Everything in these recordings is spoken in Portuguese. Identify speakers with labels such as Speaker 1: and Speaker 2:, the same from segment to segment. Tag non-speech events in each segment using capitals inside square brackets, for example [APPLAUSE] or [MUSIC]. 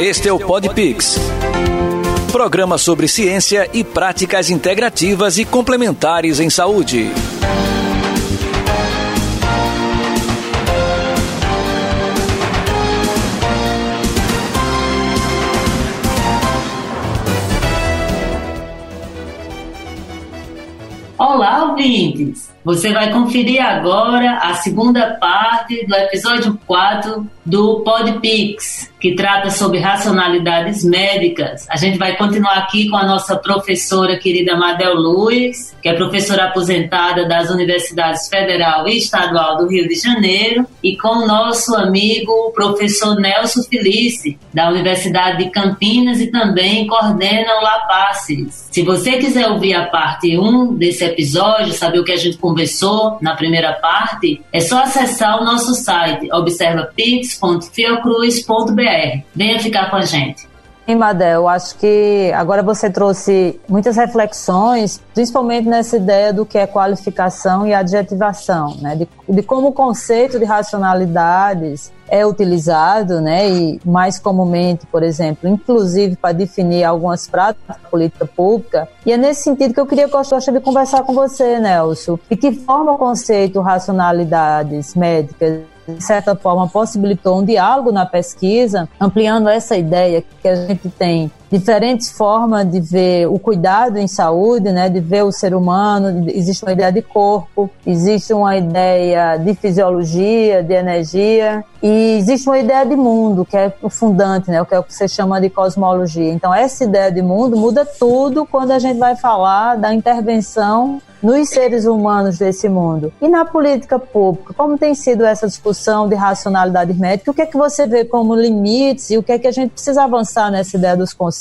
Speaker 1: Este é o Podpix. Programa sobre ciência e práticas integrativas e complementares em saúde.
Speaker 2: Olá, ouvintes! Você vai conferir agora a segunda parte do episódio 4 do Podpix, que trata sobre racionalidades médicas. A gente vai continuar aqui com a nossa professora querida Madel Luiz, que é professora aposentada das Universidades Federal e Estadual do Rio de Janeiro, e com o nosso amigo professor Nelson Felice, da Universidade de Campinas e também coordena o LAPACES. Se você quiser ouvir a parte 1 desse episódio, saber o que a gente conversou na primeira parte, é só acessar o nosso site observapix.fiocruz.br. Venha ficar com a gente.
Speaker 3: Sim, Madel, acho que agora você trouxe muitas reflexões, principalmente nessa ideia do que é qualificação e adjetivação, né? de, de como o conceito de racionalidades é utilizado, né, e mais comumente, por exemplo, inclusive para definir algumas práticas da política pública. E é nesse sentido que eu queria gostaria de conversar com você, Nelson. De que forma o conceito racionalidades médicas de certa forma, possibilitou um diálogo na pesquisa, ampliando essa ideia que a gente tem diferentes formas de ver o cuidado em saúde, né, de ver o ser humano. Existe uma ideia de corpo, existe uma ideia de fisiologia, de energia, e existe uma ideia de mundo, que é o fundante, né, o que, é o que você chama de cosmologia. Então, essa ideia de mundo muda tudo quando a gente vai falar da intervenção nos seres humanos desse mundo. E na política pública, como tem sido essa discussão de racionalidade médica? O que é que você vê como limites e o que é que a gente precisa avançar nessa ideia dos conceitos?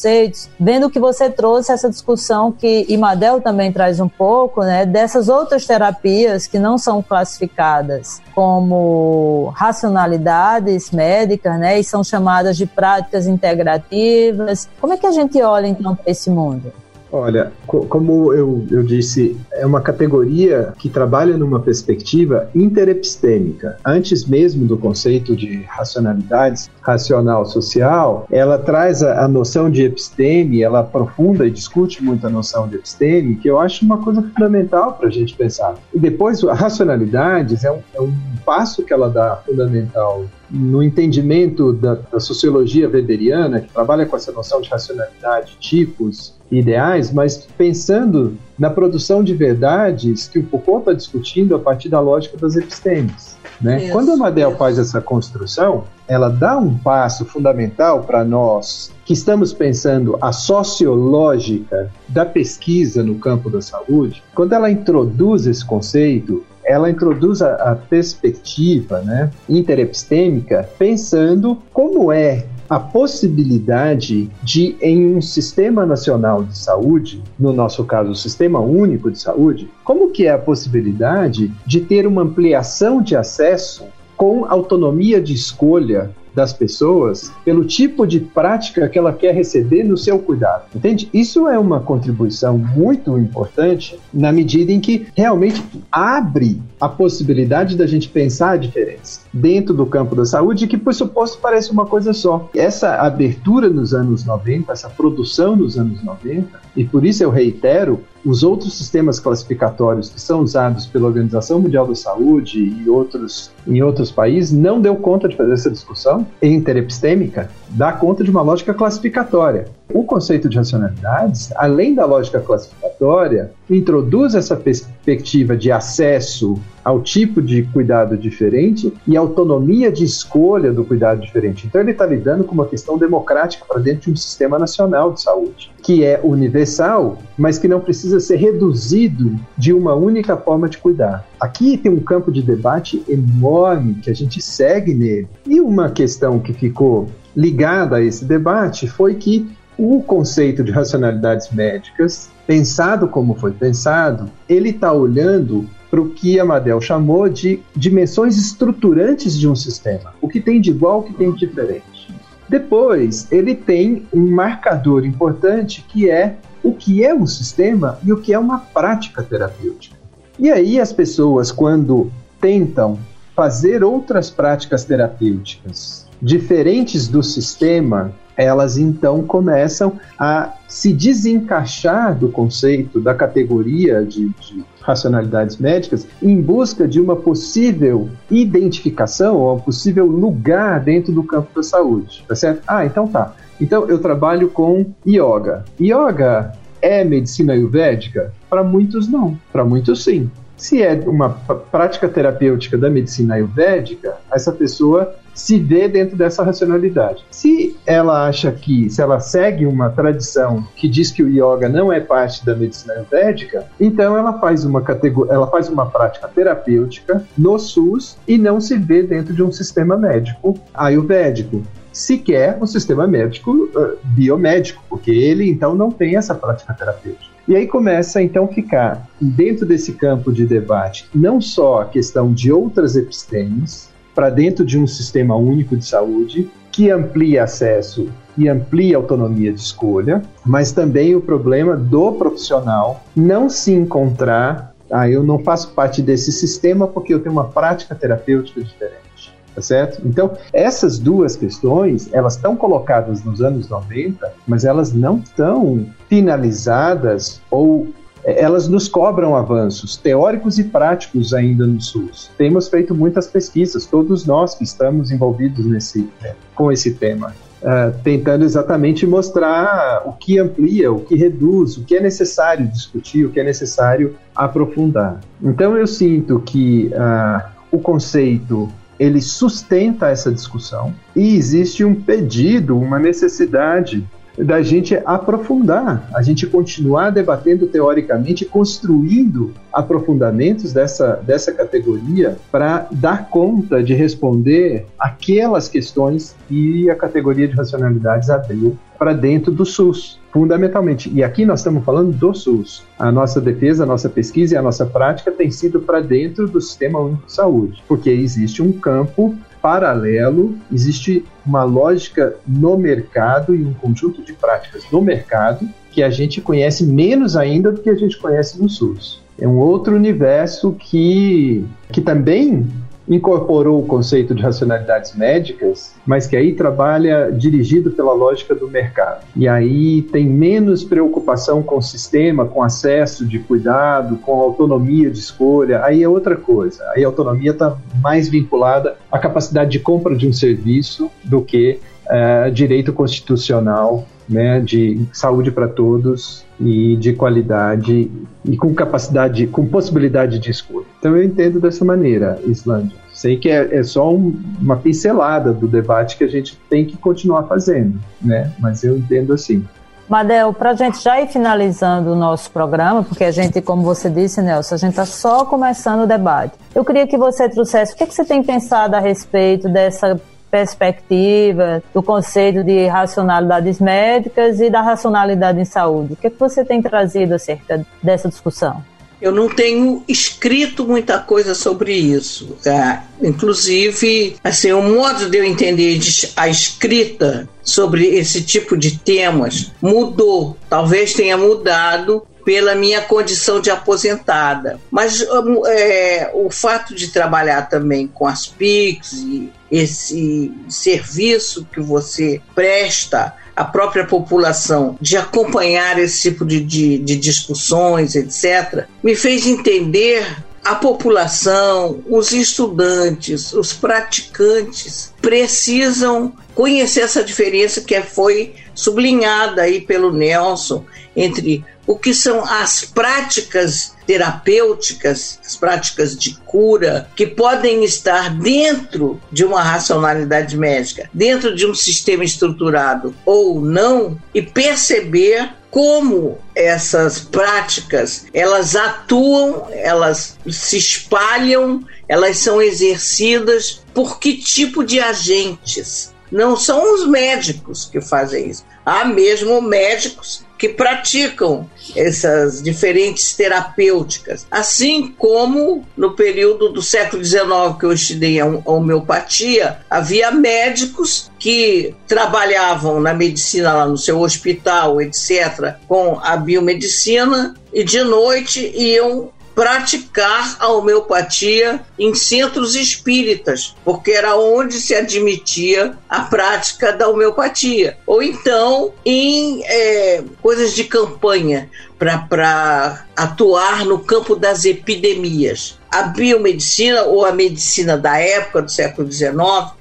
Speaker 3: Vendo que você trouxe essa discussão que Imadel também traz um pouco, né, dessas outras terapias que não são classificadas como racionalidades médicas, né, e são chamadas de práticas integrativas. Como é que a gente olha então para esse mundo?
Speaker 4: Olha, co como eu, eu disse, é uma categoria que trabalha numa perspectiva interepistêmica. Antes mesmo do conceito de racionalidades, racional social, ela traz a, a noção de episteme, ela aprofunda e discute muito a noção de episteme, que eu acho uma coisa fundamental para a gente pensar. E depois, a racionalidades é um, é um passo que ela dá fundamental no entendimento da, da, sociologia weberiana, que trabalha com essa noção de racionalidade, tipos ideais, mas pensando na produção de verdades que o Foucault está discutindo a partir da lógica das epistemes. Né? Quando a Madel faz essa construção, ela dá um passo fundamental para nós que estamos pensando a sociológica da pesquisa no campo da saúde. Quando ela introduz esse conceito, ela introduz a, a perspectiva né, interepistêmica pensando como é a possibilidade de, em um sistema nacional de saúde, no nosso caso, o Sistema Único de Saúde, como que é a possibilidade de ter uma ampliação de acesso com autonomia de escolha das pessoas pelo tipo de prática que ela quer receber no seu cuidado. Entende? Isso é uma contribuição muito importante na medida em que realmente abre a possibilidade da gente pensar a diferença dentro do campo da saúde, que por suposto parece uma coisa só. Essa abertura nos anos 90, essa produção nos anos 90, e por isso eu reitero, os outros sistemas classificatórios que são usados pela Organização Mundial da Saúde e outros em outros países não deu conta de fazer essa discussão interepistêmica, dá conta de uma lógica classificatória. O conceito de racionalidades, além da lógica classificatória, introduz essa perspectiva de acesso ao tipo de cuidado diferente e autonomia de escolha do cuidado diferente. Então, ele está lidando com uma questão democrática para dentro de um sistema nacional de saúde, que é universal, mas que não precisa ser reduzido de uma única forma de cuidar. Aqui tem um campo de debate enorme que a gente segue nele. E uma questão que ficou ligada a esse debate foi que o conceito de racionalidades médicas, pensado como foi pensado, ele está olhando para o que Amadel chamou de dimensões estruturantes de um sistema. O que tem de igual, o que tem de diferente. Depois, ele tem um marcador importante que é o que é um sistema e o que é uma prática terapêutica. E aí as pessoas, quando tentam fazer outras práticas terapêuticas diferentes do sistema elas então começam a se desencaixar do conceito, da categoria de, de racionalidades médicas, em busca de uma possível identificação ou um possível lugar dentro do campo da saúde. Tá certo? Ah, então tá. Então eu trabalho com yoga. Yoga é medicina ayurvédica? Para muitos não, para muitos sim. Se é uma prática terapêutica da medicina ayurvédica, essa pessoa se vê dentro dessa racionalidade. Se ela acha que, se ela segue uma tradição que diz que o yoga não é parte da medicina ayurvédica, então ela faz uma categoria, ela faz uma prática terapêutica no SUS e não se vê dentro de um sistema médico ayurvédico sequer um sistema médico uh, biomédico, porque ele então não tem essa prática terapêutica. E aí começa então a ficar dentro desse campo de debate não só a questão de outras epistemes para dentro de um sistema único de saúde que amplia acesso e amplia autonomia de escolha, mas também o problema do profissional não se encontrar, ah, eu não faço parte desse sistema porque eu tenho uma prática terapêutica diferente tá certo? Então, essas duas questões, elas estão colocadas nos anos 90, mas elas não estão finalizadas ou é, elas nos cobram avanços teóricos e práticos ainda no SUS. Temos feito muitas pesquisas, todos nós que estamos envolvidos nesse, né, com esse tema. Uh, tentando exatamente mostrar o que amplia, o que reduz, o que é necessário discutir, o que é necessário aprofundar. Então eu sinto que uh, o conceito ele sustenta essa discussão e existe um pedido, uma necessidade da gente aprofundar, a gente continuar debatendo teoricamente, construindo aprofundamentos dessa, dessa categoria para dar conta de responder aquelas questões que a categoria de racionalidades abriu para dentro do SUS, fundamentalmente. E aqui nós estamos falando do SUS. A nossa defesa, a nossa pesquisa e a nossa prática tem sido para dentro do Sistema Único de Saúde, porque existe um campo paralelo, existe uma lógica no mercado e um conjunto de práticas no mercado que a gente conhece menos ainda do que a gente conhece no SUS. É um outro universo que, que também incorporou o conceito de racionalidades médicas, mas que aí trabalha dirigido pela lógica do mercado. E aí tem menos preocupação com o sistema, com acesso de cuidado, com autonomia de escolha. Aí é outra coisa. Aí a autonomia está mais vinculada à capacidade de compra de um serviço do que uh, direito constitucional né, de saúde para todos e de qualidade e com capacidade, com possibilidade de escolha. Então eu entendo dessa maneira, Islândia. Sei que é, é só um, uma pincelada do debate que a gente tem que continuar fazendo, né? Mas eu entendo assim.
Speaker 3: Madel, para a gente já ir finalizando o nosso programa, porque a gente, como você disse, Nelson, a gente está só começando o debate. Eu queria que você trouxesse o que, que você tem pensado a respeito dessa perspectiva do conceito de racionalidades médicas e da racionalidade em saúde. O que, é que você tem trazido acerca dessa discussão?
Speaker 5: Eu não tenho escrito muita coisa sobre isso. É, inclusive, assim, o modo de eu entender a escrita sobre esse tipo de temas mudou. Talvez tenha mudado pela minha condição de aposentada. Mas é, o fato de trabalhar também com as PICs e esse serviço que você presta à própria população de acompanhar esse tipo de, de, de discussões, etc., me fez entender a população, os estudantes, os praticantes precisam conhecer essa diferença que foi sublinhada aí pelo Nelson entre o que são as práticas terapêuticas, as práticas de cura, que podem estar dentro de uma racionalidade médica, dentro de um sistema estruturado ou não, e perceber como essas práticas elas atuam, elas se espalham, elas são exercidas por que tipo de agentes? Não são os médicos que fazem isso. Há mesmo médicos que praticam essas diferentes terapêuticas, assim como no período do século XIX que eu estudei a homeopatia, havia médicos que trabalhavam na medicina lá no seu hospital, etc., com a biomedicina e de noite iam praticar a homeopatia em centros espíritas, porque era onde se admitia a prática da homeopatia. Ou então em é, coisas de campanha para atuar no campo das epidemias. A biomedicina ou a medicina da época do século XIX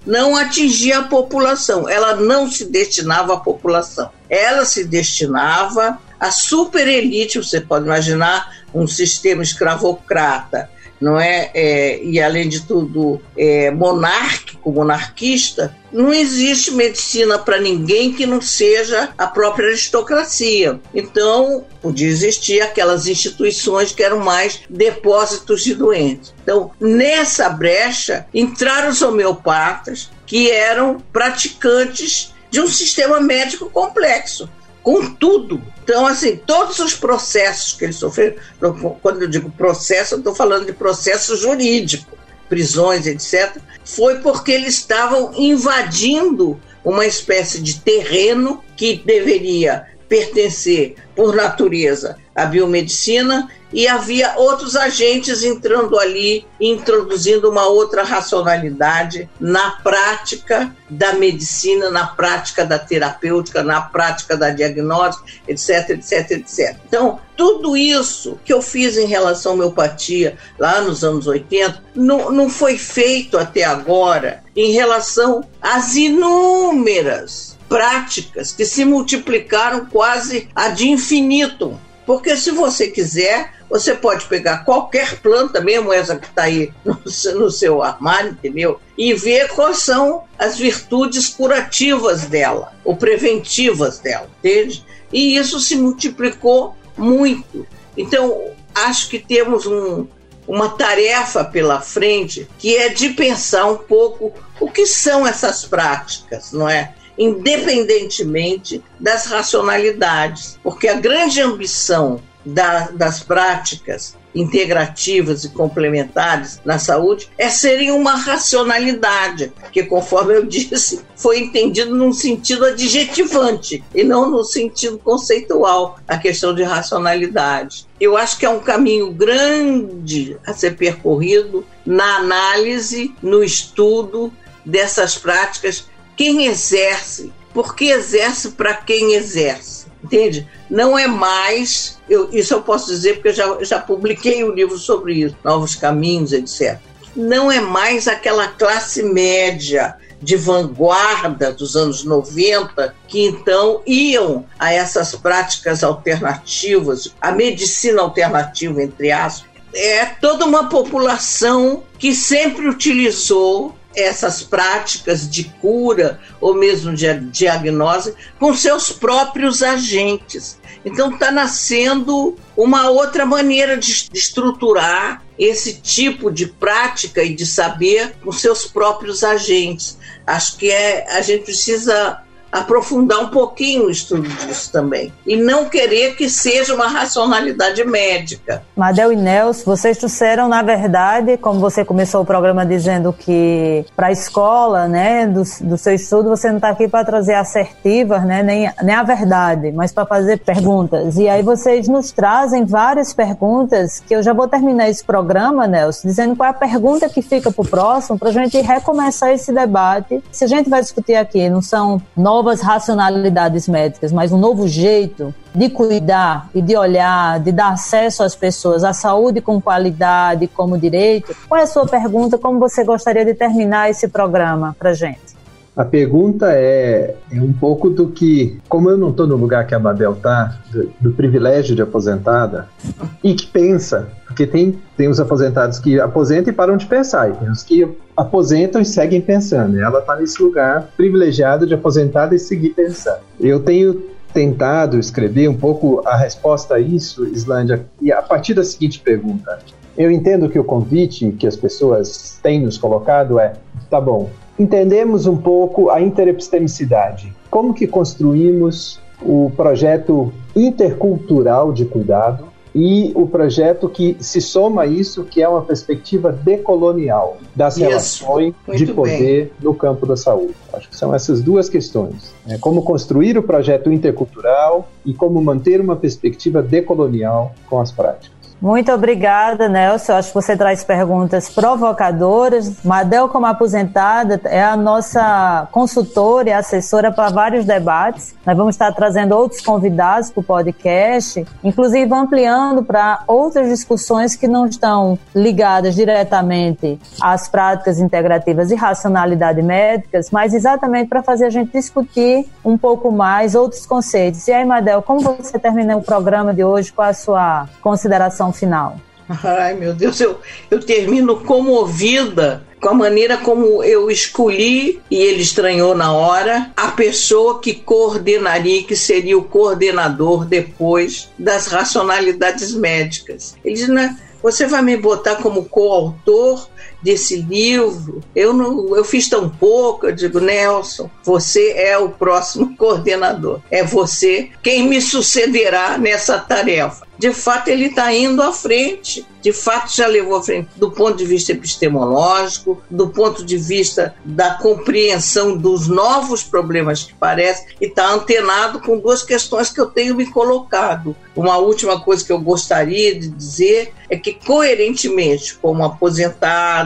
Speaker 5: não atingia a população, ela não se destinava à população, ela se destinava à super elite, você pode imaginar um sistema escravocrata, não é? é e além de tudo é, monárquico, monarquista, não existe medicina para ninguém que não seja a própria aristocracia. Então, podia existir aquelas instituições que eram mais depósitos de doentes. Então, nessa brecha, entraram os homeopatas, que eram praticantes de um sistema médico complexo com tudo. Então, assim, todos os processos que ele sofreu, quando eu digo processo, eu estou falando de processo jurídico, prisões, etc., foi porque eles estavam invadindo uma espécie de terreno que deveria pertencer, por natureza, à biomedicina e havia outros agentes entrando ali, introduzindo uma outra racionalidade na prática da medicina, na prática da terapêutica, na prática da diagnóstica, etc, etc, etc. Então, tudo isso que eu fiz em relação à homeopatia lá nos anos 80 não, não foi feito até agora em relação às inúmeras práticas que se multiplicaram quase de infinito. Porque se você quiser, você pode pegar qualquer planta, mesmo essa que está aí [LAUGHS] no, no seu armário, entendeu? E ver quais são as virtudes curativas dela, ou preventivas dela, entende? E isso se multiplicou muito. Então, acho que temos um, uma tarefa pela frente que é de pensar um pouco o que são essas práticas, não é? Independentemente das racionalidades, porque a grande ambição da, das práticas integrativas e complementares na saúde é serem uma racionalidade, que, conforme eu disse, foi entendido num sentido adjetivante e não no sentido conceitual, a questão de racionalidade. Eu acho que é um caminho grande a ser percorrido na análise, no estudo dessas práticas. Quem exerce, por que exerce para quem exerce? Entende? Não é mais, eu, isso eu posso dizer porque eu já, já publiquei um livro sobre isso, Novos Caminhos, etc. Não é mais aquela classe média de vanguarda dos anos 90 que então iam a essas práticas alternativas, a medicina alternativa, entre aspas. É toda uma população que sempre utilizou essas práticas de cura ou mesmo de diagnose com seus próprios agentes. Então está nascendo uma outra maneira de estruturar esse tipo de prática e de saber com seus próprios agentes. Acho que é, a gente precisa aprofundar um pouquinho o estudo disso também. E não querer que seja uma racionalidade médica.
Speaker 3: Madel e Nelson, vocês trouxeram, na verdade, como você começou o programa dizendo que para a escola, né, do, do seu estudo, você não está aqui para trazer assertivas, né, nem, nem a verdade, mas para fazer perguntas. E aí vocês nos trazem várias perguntas que eu já vou terminar esse programa, Nelson, dizendo qual é a pergunta que fica para o próximo, para a gente recomeçar esse debate. Se a gente vai discutir aqui, não são nove novas racionalidades médicas, mas um novo jeito de cuidar e de olhar, de dar acesso às pessoas à saúde com qualidade, como direito. Qual é a sua pergunta? Como você gostaria de terminar esse programa para gente?
Speaker 4: A pergunta é, é, um pouco do que, como eu não estou no lugar que a Babel está, do, do, privilégio de aposentada, e que pensa, porque tem, tem os aposentados que aposentam e param de pensar, e tem os que aposentam e seguem pensando. Ela está nesse lugar privilegiado de aposentada e seguir pensando. Eu tenho tentado escrever um pouco a resposta a isso, Islândia, e a partir da seguinte pergunta. Eu entendo que o convite que as pessoas têm nos colocado é: tá bom, entendemos um pouco a interepistemicidade. Como que construímos o projeto intercultural de cuidado e o projeto que se soma a isso, que é uma perspectiva decolonial das isso. relações Muito de poder bem. no campo da saúde. Acho que são essas duas questões. Né? Como construir o projeto intercultural e como manter uma perspectiva decolonial com as práticas.
Speaker 3: Muito obrigada, Nelson. Acho que você traz perguntas provocadoras. Madel, como aposentada, é a nossa consultora e assessora para vários debates. Nós vamos estar trazendo outros convidados para o podcast, inclusive ampliando para outras discussões que não estão ligadas diretamente às práticas integrativas e racionalidade médicas, mas exatamente para fazer a gente discutir um pouco mais outros conceitos. E aí, Madel, como você termina o programa de hoje? Qual a sua consideração final?
Speaker 5: Ai, meu Deus, eu, eu termino comovida com a maneira como eu escolhi, e ele estranhou na hora, a pessoa que coordenaria, que seria o coordenador depois das racionalidades médicas. Ele diz, né? Você vai me botar como coautor desse livro? Eu não, eu fiz tão pouco. Eu digo, Nelson, você é o próximo [LAUGHS] coordenador. É você quem me sucederá nessa tarefa de fato ele está indo à frente, de fato já levou à frente do ponto de vista epistemológico, do ponto de vista da compreensão dos novos problemas que parece, e está antenado com duas questões que eu tenho me colocado. Uma última coisa que eu gostaria de dizer é que, coerentemente, como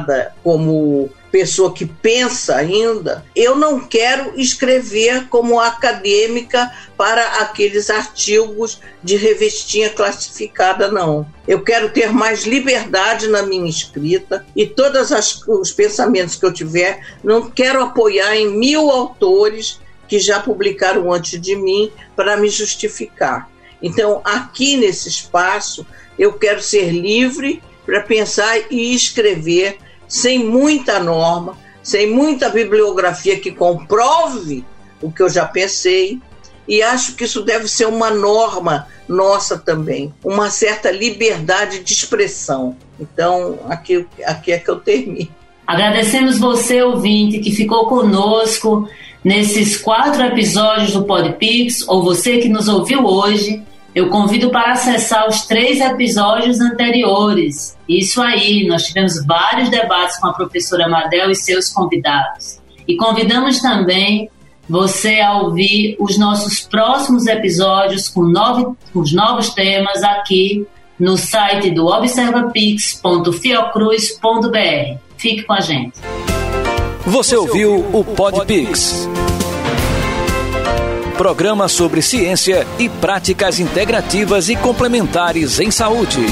Speaker 5: aposentada, como pessoa que pensa ainda, eu não quero escrever como acadêmica para aqueles artigos de revistinha classificada, não. Eu quero ter mais liberdade na minha escrita e todos os pensamentos que eu tiver, não quero apoiar em mil autores que já publicaram antes de mim para me justificar. Então, aqui nesse espaço, eu quero ser livre para pensar e escrever sem muita norma, sem muita bibliografia que comprove o que eu já pensei, e acho que isso deve ser uma norma nossa também, uma certa liberdade de expressão. Então, aqui, aqui é que eu termino.
Speaker 2: Agradecemos você, ouvinte, que ficou conosco nesses quatro episódios do Podpix, ou você que nos ouviu hoje. Eu convido para acessar os três episódios anteriores. Isso aí, nós tivemos vários debates com a professora Madel e seus convidados. E convidamos também você a ouvir os nossos próximos episódios com, nove, com os novos temas aqui no site do observapix.fiocruz.br. Fique com a gente.
Speaker 1: Você ouviu o Podpix programa sobre ciência e práticas integrativas e complementares em saúde.